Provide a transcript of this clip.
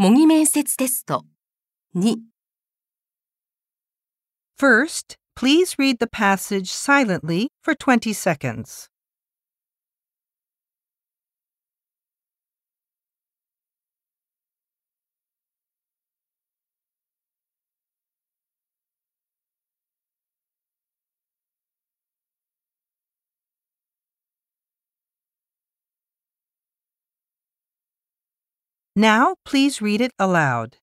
模擬面接テスト2 First, please read the passage silently for 20 seconds. Now, please read it aloud.